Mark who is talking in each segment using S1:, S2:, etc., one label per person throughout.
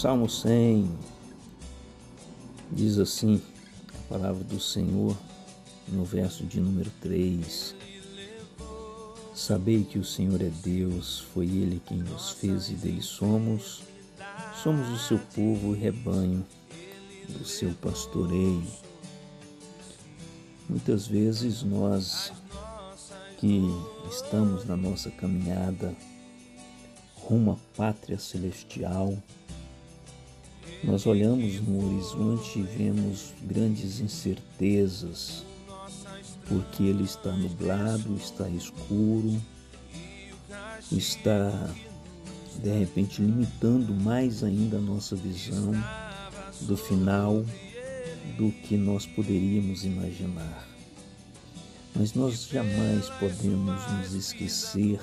S1: Salmo 100 diz assim a palavra do Senhor no verso de número 3. Sabei que o Senhor é Deus, foi Ele quem nos fez e dele somos. Somos o seu povo e rebanho do seu pastoreio. Muitas vezes nós que estamos na nossa caminhada rumo à pátria celestial, nós olhamos no horizonte e vemos grandes incertezas, porque ele está nublado, está escuro, está de repente limitando mais ainda a nossa visão do final do que nós poderíamos imaginar. Mas nós jamais podemos nos esquecer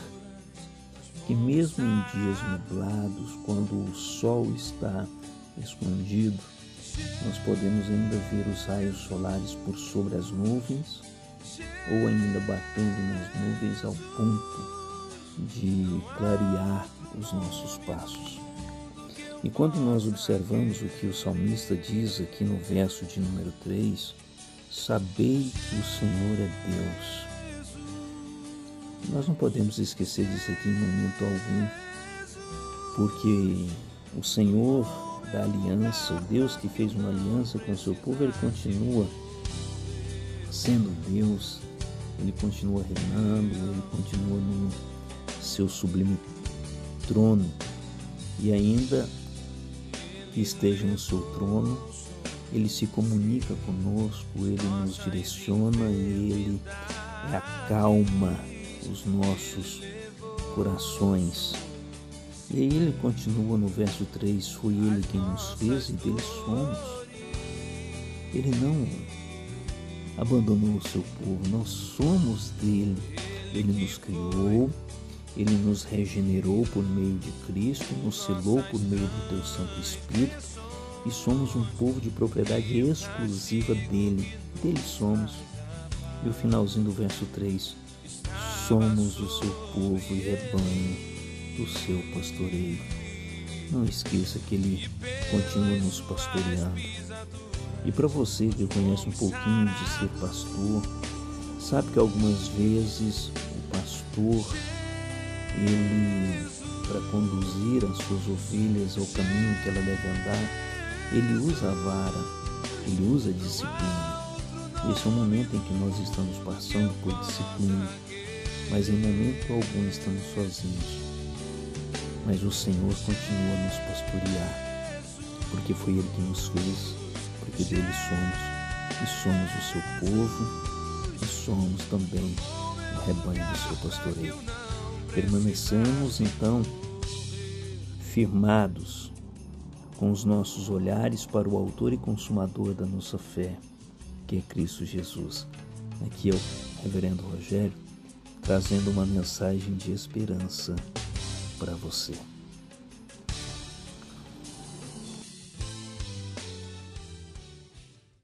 S1: que, mesmo em dias nublados, quando o sol está escondido, nós podemos ainda ver os raios solares por sobre as nuvens ou ainda batendo nas nuvens ao ponto de clarear os nossos passos. E quando nós observamos o que o salmista diz aqui no verso de número 3, sabei que o Senhor é Deus. Nós não podemos esquecer disso aqui em momento algum, porque o Senhor da aliança, o Deus que fez uma aliança com o seu povo, ele continua sendo Deus, ele continua reinando, ele continua no seu sublime trono e ainda que esteja no seu trono, ele se comunica conosco, ele nos direciona e ele acalma os nossos corações. E ele continua no verso 3: Foi ele quem nos fez e dele somos. Ele não abandonou o seu povo, nós somos dele. Ele nos criou, ele nos regenerou por meio de Cristo, nos selou por meio do teu Santo Espírito e somos um povo de propriedade exclusiva dele. Dele somos. E o finalzinho do verso 3: Somos o seu povo e rebanho do seu pastoreio. Não esqueça que Ele continua nos pastoreando. E para você que conhece um pouquinho de ser pastor, sabe que algumas vezes o pastor, ele, para conduzir as suas ovelhas ao caminho que ela deve andar, ele usa a vara, ele usa a disciplina. Esse é o momento em que nós estamos passando por disciplina, mas em momento algum estamos sozinhos mas o Senhor continua a nos pastorear, porque foi Ele que nos fez, porque dele somos, e somos o seu povo, e somos também o rebanho do seu pastoreio. Permanecemos então firmados com os nossos olhares para o Autor e Consumador da nossa fé, que é Cristo Jesus. Aqui é o Reverendo Rogério trazendo uma mensagem de esperança para você.